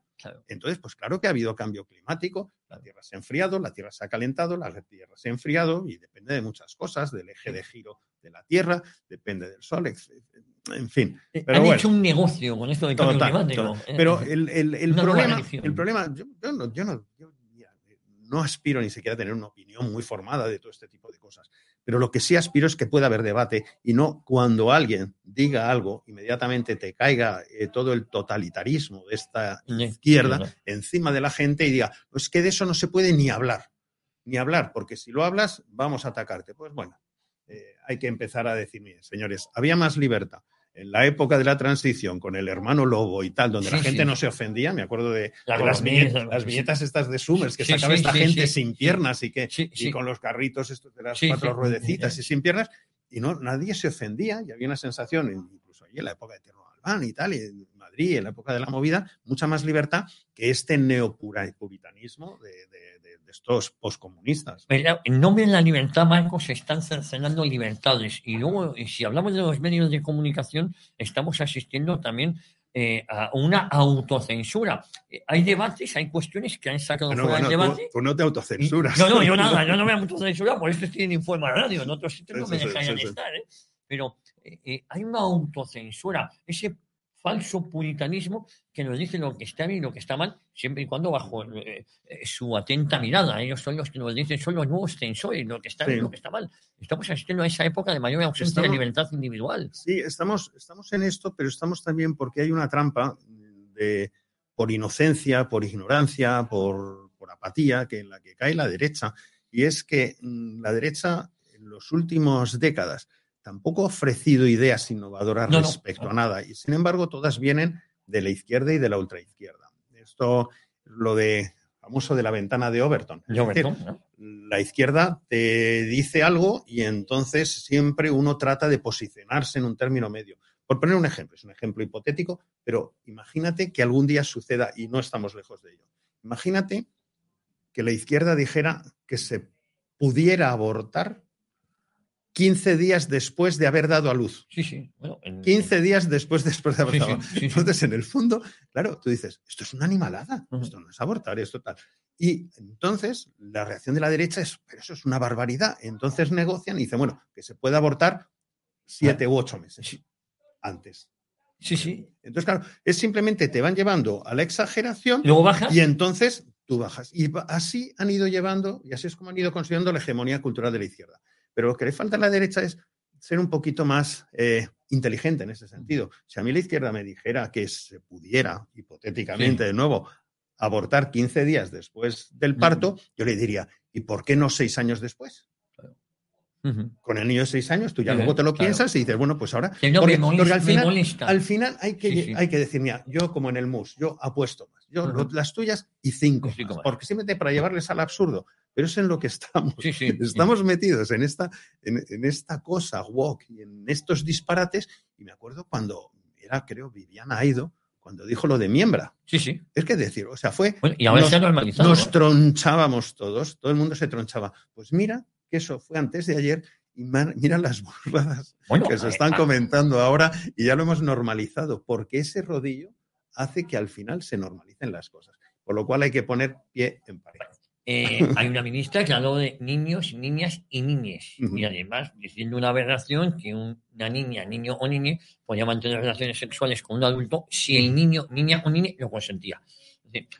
Entonces, pues claro que ha habido cambio climático, la Tierra se ha enfriado, la Tierra se ha calentado, la Tierra se ha enfriado y depende de muchas cosas, del eje de giro de la Tierra, depende del Sol, en fin. Eh, pero Han hecho un negocio con esto de cambio climático. Pero el, el, problema, el problema, yo, no, yo no no aspiro ni siquiera a tener una opinión muy formada de todo este tipo de cosas. Pero lo que sí aspiro es que pueda haber debate y no cuando alguien diga algo, inmediatamente te caiga eh, todo el totalitarismo de esta izquierda encima de la gente y diga, pues que de eso no se puede ni hablar, ni hablar, porque si lo hablas vamos a atacarte. Pues bueno, eh, hay que empezar a decir, miren, señores, había más libertad en la época de la transición con el hermano Lobo y tal, donde la gente no se ofendía, me acuerdo de, las, viñetas, estas de Summers, que sacaba esta gente sin piernas y que y con los carritos estos de las cuatro ruedecitas y sin piernas, y no, nadie se ofendía, y había una sensación, incluso ahí en la época de Tierno Albán y tal, y en Madrid, en la época de la movida, mucha más libertad que este neopuritanismo de, de estos poscomunistas. En nombre de la libertad, Marcos, se están cercenando libertades. Y luego, si hablamos de los medios de comunicación, estamos asistiendo también eh, a una autocensura. Eh, hay debates, hay cuestiones que han sacado fuera del debate. Tú, no te autocensuras. No, no, yo nada, yo no me autocensura, por eso estoy en Informa Radio, en otros sitios no me dejarían estar. ¿eh? Pero hay una autocensura, ese falso puritanismo que nos dice lo que está bien y lo que está mal, siempre y cuando bajo eh, eh, su atenta mirada. Ellos son los que nos dicen, son los nuevos censores, lo que está bien y lo que está mal. Estamos asistiendo a esa época de mayor ausencia de libertad individual. Sí, estamos, estamos en esto, pero estamos también porque hay una trampa de, por inocencia, por ignorancia, por, por apatía, que en la que cae la derecha. Y es que mm, la derecha en los últimos décadas tampoco ha ofrecido ideas innovadoras respecto a nada. Y sin embargo, todas vienen de la izquierda y de la ultraizquierda. Esto, lo de famoso de la ventana de Overton. La izquierda te dice algo y entonces siempre uno trata de posicionarse en un término medio. Por poner un ejemplo, es un ejemplo hipotético, pero imagínate que algún día suceda, y no estamos lejos de ello, imagínate que la izquierda dijera que se pudiera abortar 15 días después de haber dado a luz. Sí, sí. 15 días después, después de haber dado a luz. Entonces, en el fondo, claro, tú dices, esto es una animalada, esto no es abortar, esto tal. Y entonces la reacción de la derecha es, pero eso es una barbaridad. Entonces negocian y dicen, bueno, que se puede abortar siete u ocho meses antes. Sí, sí. Entonces, claro, es simplemente te van llevando a la exageración Luego bajas. y entonces tú bajas. Y así han ido llevando, y así es como han ido consiguiendo la hegemonía cultural de la izquierda. Pero lo que le falta a la derecha es ser un poquito más eh, inteligente en ese sentido. Si a mí la izquierda me dijera que se pudiera, hipotéticamente, Sí. de nuevo, abortar 15 días después del parto, yo le diría, ¿y por qué no seis años después? Con el niño de seis años, tú ya luego te lo claro. piensas y dices, bueno, pues ahora. No, porque, me molesta- porque al final, al final hay que, Sí, sí. hay que decir, mira, yo como en el MUS, yo apuesto más. Yo lo- las tuyas y cinco, Cinco más, porque simplemente para llevarles al absurdo. Pero es en lo que estamos. Estamos metidos en esta, en, en esta cosa walk y en estos disparates. Y me acuerdo cuando era, creo, Viviana Aido, cuando dijo lo de miembra. Sí, sí. Es que decir, o sea, fue. y ahora nos, se ha normalizado, Nos ¿no? tronchábamos todos, todo el mundo se tronchaba. Pues mira que eso fue antes de ayer y ma- mira las burradas Bueno, que se eh, están ah. comentando ahora y ya lo hemos normalizado, porque ese rodillo hace que al final se normalicen las cosas. Por lo cual hay que poner pie en pared. Eh, hay una ministra que habló de niños, niñas y niñes. Y además, diciendo una aberración que un- una niña, niño o niña podía mantener relaciones sexuales con un adulto si el niño, niña o niña lo consentía.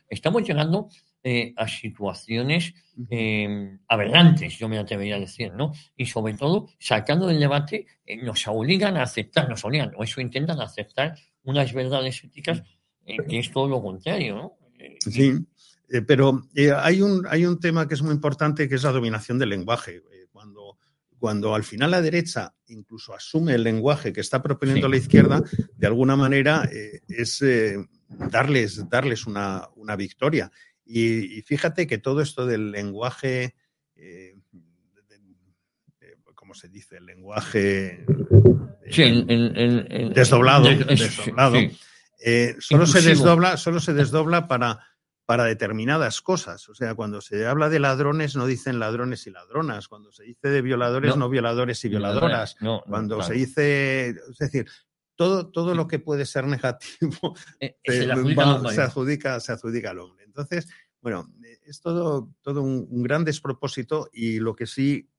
Estamos llegando eh, a situaciones eh, aberrantes, yo me atrevería a decir, ¿no? Y sobre todo, sacando del debate, eh, nos obligan a aceptar, nos obligan, o eso intentan aceptar unas verdades éticas eh, que es todo lo contrario, ¿no? Sí, pero hay, un, hay un tema que es muy importante que es la dominación del lenguaje. Cuando, cuando al final la derecha incluso asume el lenguaje que está proponiendo Sí. la izquierda, de alguna manera eh, es eh, darles, darles una, una victoria. Y, y fíjate que todo esto del lenguaje, eh, de- de- ¿cómo se dice? El lenguaje Sí, el, el- el- el- desdoblado, sí, desdoblado, sí. eh, solo se desdobla, solo se desdobla para, para determinadas cosas. O sea, cuando se habla de ladrones, no dicen ladrones y ladronas. Cuando se dice de violadores, no, No. violadores y violadoras. No, no, Cuando claro. se dice, es decir, todo, todo lo que puede ser negativo se eh, adjudica va- se, adjudica, se adjudica al hombre. Entonces, bueno, eh, es todo, todo un, un gran despropósito y lo que sí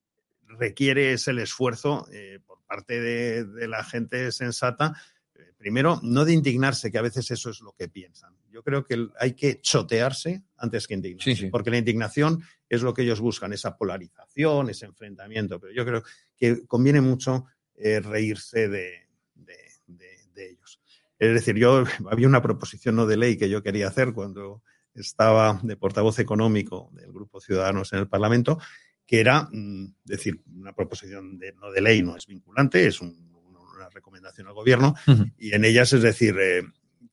requiere es el esfuerzo eh, por parte de, de la gente sensata. eh, Primero, no de indignarse, que a veces eso es lo que piensan. Yo creo que hay que chotearse antes que indignarse, Sí, sí. porque la indignación es lo que ellos buscan, esa polarización, ese enfrentamiento. Pero yo creo que conviene mucho eh, reírse de- de- de ellos. Es decir, yo había una proposición no de ley que yo quería hacer cuando estaba de portavoz económico del Grupo Ciudadanos en el Parlamento, que era mm, decir, una proposición de, no de ley, no es vinculante, es un- una recomendación al gobierno, y en ellas es decir, eh,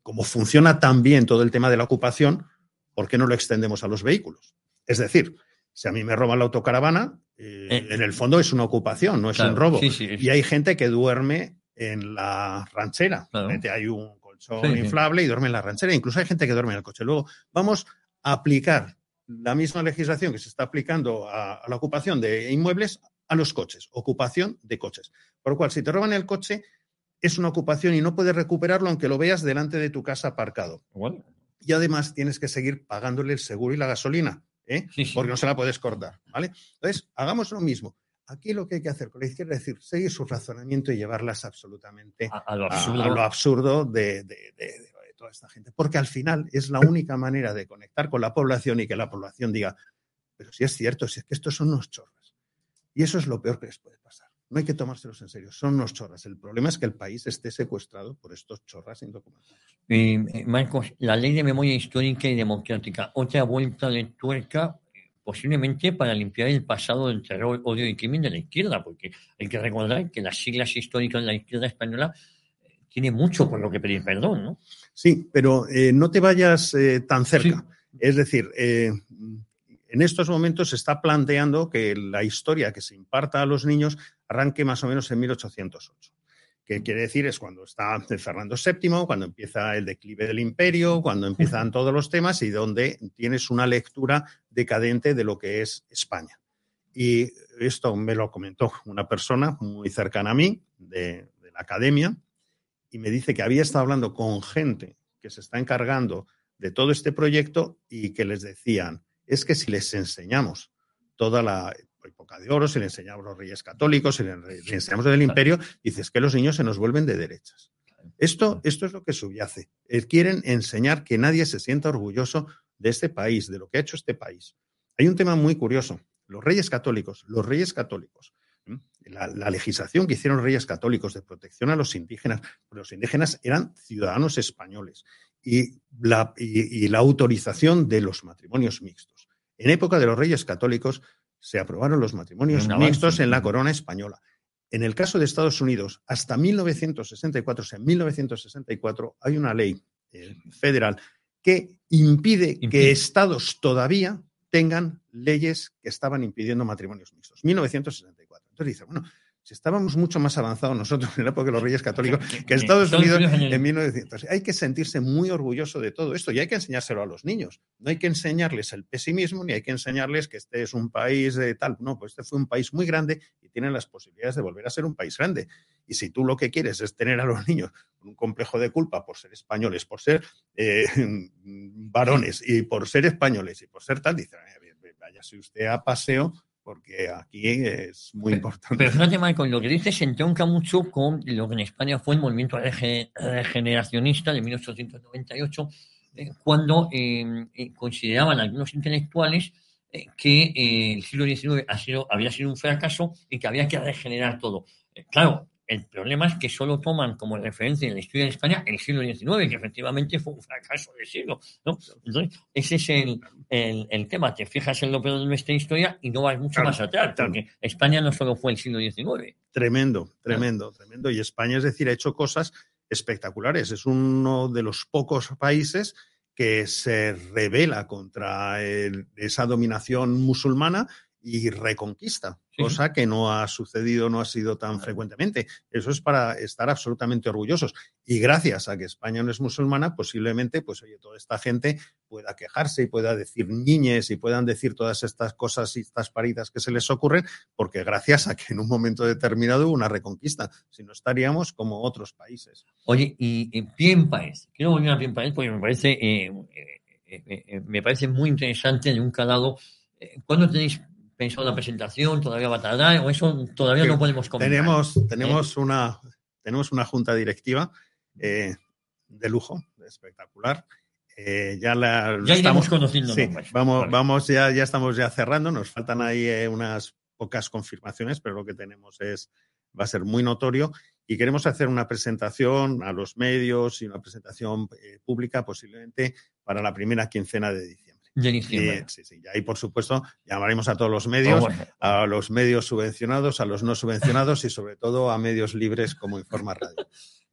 como funciona tan bien todo el tema de la ocupación, ¿por qué no lo extendemos a los vehículos? Es decir, si a mí me roban la autocaravana, eh, en el fondo es una ocupación, no es claro, un robo. sí, sí, es- Y hay gente que duerme en la ranchera. Hay un colchón Sí, sí. inflable y duerme en la ranchera. Incluso hay gente que duerme en el coche. Luego vamos a aplicar la misma legislación que se está aplicando a, a la ocupación de inmuebles a los coches, ocupación de coches. Por lo cual, si te roban el coche, es una ocupación y no puedes recuperarlo aunque lo veas delante de tu casa aparcado. Y además tienes que seguir pagándole el seguro y la gasolina, ¿eh? porque no se la puedes cortar. ¿vale? Entonces, hagamos lo mismo. Aquí lo que hay que hacer con la izquierda es decir, seguir su razonamiento y llevarlas absolutamente a, lo absurdo, a lo absurdo de, de- de- de toda esta gente. Porque al final es la única manera de conectar con la población y que la población diga, pero si es cierto, si es que estos son unos chorras. Y eso es lo peor que les puede pasar. No hay que tomárselos en serio, son unos chorras. El problema es que el país esté secuestrado por estos chorras indocumentados. Eh, eh, Marcos, la ley de memoria histórica y democrática, otra vuelta de tuerca, posiblemente para limpiar el pasado del terror, odio y crimen de la izquierda, porque hay que recordar que las siglas históricas de la izquierda española eh, tiene mucho por lo que pedir perdón, ¿no? Sí, pero eh, no te vayas eh, tan cerca. Es decir, eh, en estos momentos se está planteando que la historia que se imparta a los niños arranque más o menos en 1808. Que quiere decir es cuando está Fernando VII, cuando empieza el declive del imperio, cuando empiezan todos los temas y donde tienes una lectura decadente de lo que es España. Y esto me lo comentó una persona muy cercana a mí, de, de la academia, y me dice que había estado hablando con gente que se está encargando de todo este proyecto y que les decían, es que si les enseñamos toda la época de oro, si les enseñamos los reyes católicos, si les enseñamos del imperio, dices que los niños se nos vuelven de derechas. Esto, esto es lo que subyace. Eh, quieren enseñar que nadie se sienta orgulloso de este país, de lo que ha hecho este país. Hay un tema muy curioso. Los reyes católicos, los reyes católicos, la, la, legislación que hicieron los reyes católicos de protección a los indígenas, los indígenas eran ciudadanos españoles y la, y, y la autorización de los matrimonios mixtos. En época de los reyes católicos se aprobaron los matrimonios mixtos en la corona española. En el caso de Estados Unidos, hasta 1964, o sea, en 1964 hay una ley eh, federal que impide, impide, que estados todavía tengan leyes que estaban impidiendo matrimonios mixtos. 1964. Entonces dice, bueno, si estábamos mucho más avanzados nosotros en la época de los Reyes Católicos que Estados Unidos en 1900. Hay que sentirse muy orgulloso de todo esto y hay que enseñárselo a los niños. No hay que enseñarles el pesimismo ni hay que enseñarles que este es un país de tal. No, pues este fue un país muy grande y tienen las posibilidades de volver a ser un país grande. Y si tú lo que quieres es tener a los niños con un complejo de culpa por ser españoles, por ser eh, varones y por ser españoles y por ser tal, dice, váyase usted a paseo porque aquí es muy importante. Pero fíjate, Michael, lo que dices se entronca mucho con lo que en España fue el movimiento regeneracionista de 1898, eh, cuando eh, eh, consideraban algunos intelectuales eh, que eh, el siglo XIX ha sido, había sido un fracaso y que había que regenerar todo. Claro, el problema es que solo toman como referencia en la historia de España el siglo XIX, que efectivamente fue un fracaso de siglo. ¿no? Entonces, ese es el, el, el, tema. Te fijas en lo peor de nuestra historia y no vas mucho claro, más atrás, porque España no solo fue el siglo XIX. Tremendo, tremendo, tremendo. Y España, es decir, ha hecho cosas espectaculares. Es uno de los pocos países que se revela contra el, esa dominación musulmana y reconquista, sí. cosa que no ha sucedido, no ha sido tan frecuentemente. Eso es para estar absolutamente orgullosos. Y gracias a que España no es musulmana, posiblemente, pues oye, toda esta gente pueda quejarse y pueda decir niñes y puedan decir todas estas cosas y estas paridas que se les ocurren, porque gracias a que en un momento determinado hubo una reconquista. Si no estaríamos como otros países. Oye, y en pie en país, quiero volver a pie en país porque me parece, eh, eh, eh, me parece muy interesante de un calado. ¿Cuándo tenéis pensado la presentación? ¿Todavía va a tardar? ¿O eso todavía no podemos comentar? Tenemos, tenemos, ¿Eh? una, tenemos una junta directiva eh, de lujo, espectacular. Eh, ya la ya estamos conociendo sí, vamos vale. vamos ya ya estamos ya cerrando nos faltan ahí eh, unas pocas confirmaciones pero lo que tenemos es va a ser muy notorio y queremos hacer una presentación a los medios y una presentación eh, pública posiblemente para la primera quincena de diciembre de diciembre. Sí, sí, sí. Y ahí, por supuesto, llamaremos a todos los medios, oh, bueno. a los medios subvencionados, a los no subvencionados y sobre todo a medios libres como Informa Radio.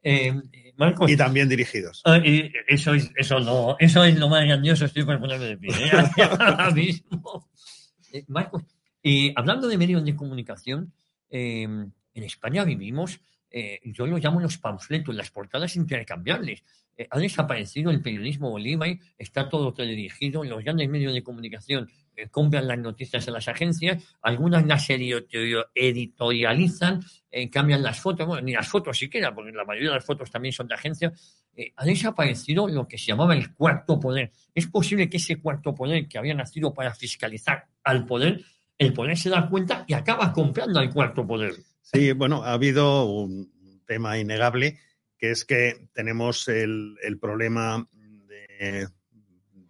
Eh, Marcos, y también dirigidos. Y eso, es, eso, no, eso es lo más grandioso, estoy por ponerme de pie. ¿eh? Ahora mismo. Eh, Marcos, hablando de medios de comunicación, en España vivimos eh, yo lo llamo los panfletos, las portadas intercambiables. Eh, ha desaparecido el periodismo Bolívar, está todo teledirigido, los grandes medios de comunicación eh, compran las noticias de las agencias, algunas las editorializan, eh, cambian las fotos, bueno, ni las fotos siquiera, porque la mayoría de las fotos también son de agencias. ha desaparecido lo que se llamaba el cuarto poder. Es posible que ese cuarto poder que había nacido para fiscalizar al poder, el poder se da cuenta y acaba comprando al cuarto poder. Sí, bueno, ha habido un tema innegable, que es que tenemos el, el problema de,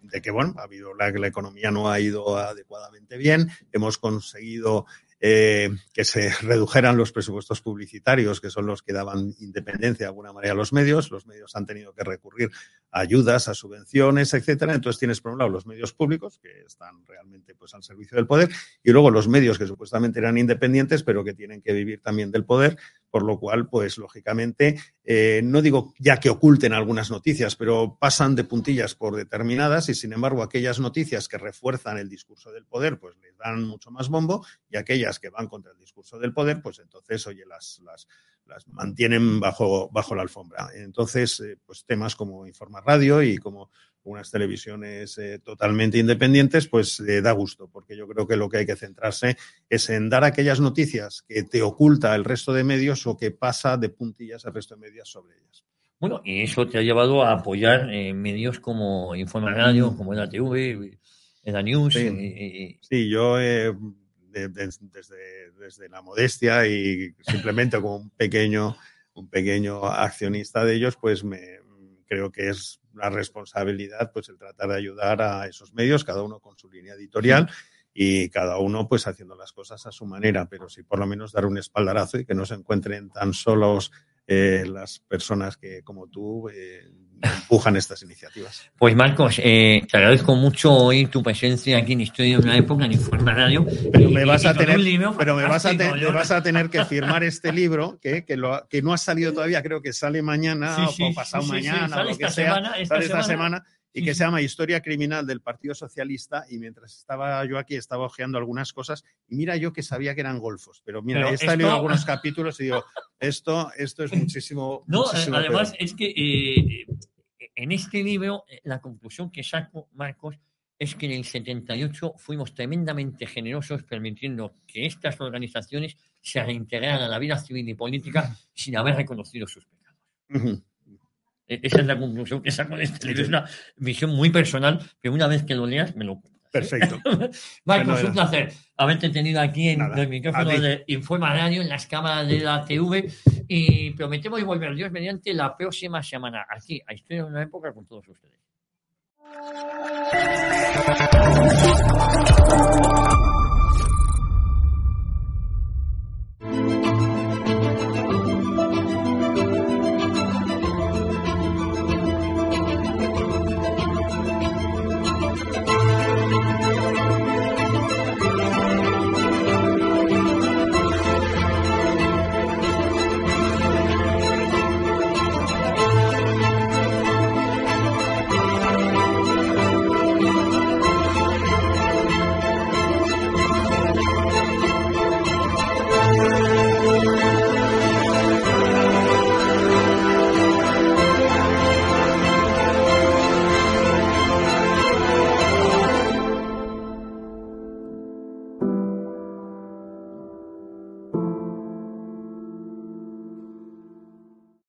de, que, bueno, ha habido la, la economía no ha ido adecuadamente bien, hemos conseguido eh, que se redujeran los presupuestos publicitarios, que son los que daban independencia de alguna manera a los medios. Los medios han tenido que recurrir a ayudas, a subvenciones, etcétera. Entonces tienes por un lado los medios públicos, que están realmente pues, al servicio del poder, y luego los medios que supuestamente eran independientes, pero que tienen que vivir también del poder, por lo cual, pues lógicamente, eh, no digo ya que oculten algunas noticias, pero pasan de puntillas por determinadas y, sin embargo, aquellas noticias que refuerzan el discurso del poder, pues dan mucho más bombo y aquellas que van contra el discurso del poder, pues entonces, oye, las, las, las mantienen bajo, bajo la alfombra. Entonces, eh, pues temas como Informa Radio y como unas televisiones eh, totalmente independientes, pues eh, da gusto, porque yo creo que lo que hay que centrarse es en dar aquellas noticias que te oculta el resto de medios o que pasa de puntillas al resto de medios sobre ellas. Bueno, y eso te ha llevado a apoyar medios como Informa Radio, como la TV, la News. Sí, sí yo desde, desde la modestia y simplemente como un pequeño, un pequeño accionista de ellos, pues me creo que es la responsabilidad pues el tratar de ayudar a esos medios, cada uno con su línea editorial y cada uno pues haciendo las cosas a su manera, pero sí por lo menos dar un espaldarazo y que no se encuentren tan solos eh, las personas que como tú eh, empujan estas iniciativas. Pues Marcos, eh, te agradezco mucho hoy tu presencia aquí en Historia de una época en Informa Radio. Pero me vas a tener, pero me vas a, vas a tener que firmar este libro que, que, lo, que no ha salido todavía, creo que sale mañana o pasado mañana o lo que sea, semana, esta, esta semana y que se llama Historia Criminal del Partido Socialista. Y mientras estaba yo aquí, estaba hojeando algunas cosas. Y mira, yo que sabía que eran golfos, pero mira, he estado algunos capítulos y digo, esto, esto es muchísimo. No, muchísimo además es que eh, en este libro, eh, la conclusión que saco, Marcos, es que en el 78 fuimos tremendamente generosos permitiendo que estas organizaciones se reintegraran a la vida civil y política sin haber reconocido sus pecados. E-, esa es la conclusión que saco de este libro. Es una visión muy personal, pero una vez que lo leas, me lo Perfecto. Marcos, un placer haberte tenido aquí en el micrófono de Informa Radio, en las cámaras de la TV, y prometemos volver Dios mediante la próxima semana, aquí, a Historia de una época, con todos ustedes.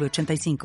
85